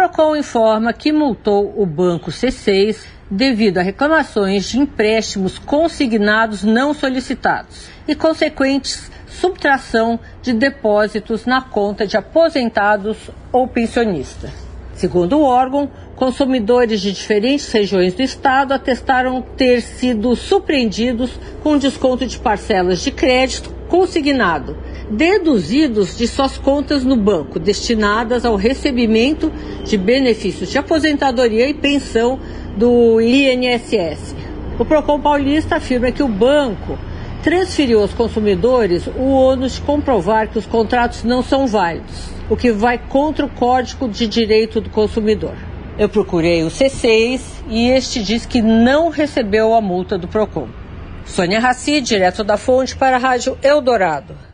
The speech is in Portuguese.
Procon informa que multou o banco C6 devido a reclamações de empréstimos consignados não solicitados e consequentes subtração de depósitos na conta de aposentados ou pensionistas. Segundo o órgão, consumidores de diferentes regiões do estado atestaram ter sido surpreendidos com desconto de parcelas de crédito consignado, deduzidos de suas contas no banco, destinadas ao recebimento de benefícios de aposentadoria e pensão do INSS. O Procon Paulista afirma que o banco transferiu aos consumidores o ônus de comprovar que os contratos não são válidos, o que vai contra o Código de Direito do Consumidor. Eu procurei o C6 e este diz que não recebeu a multa do Procon. Sônia Raci, direto da fonte para a Rádio Eldorado.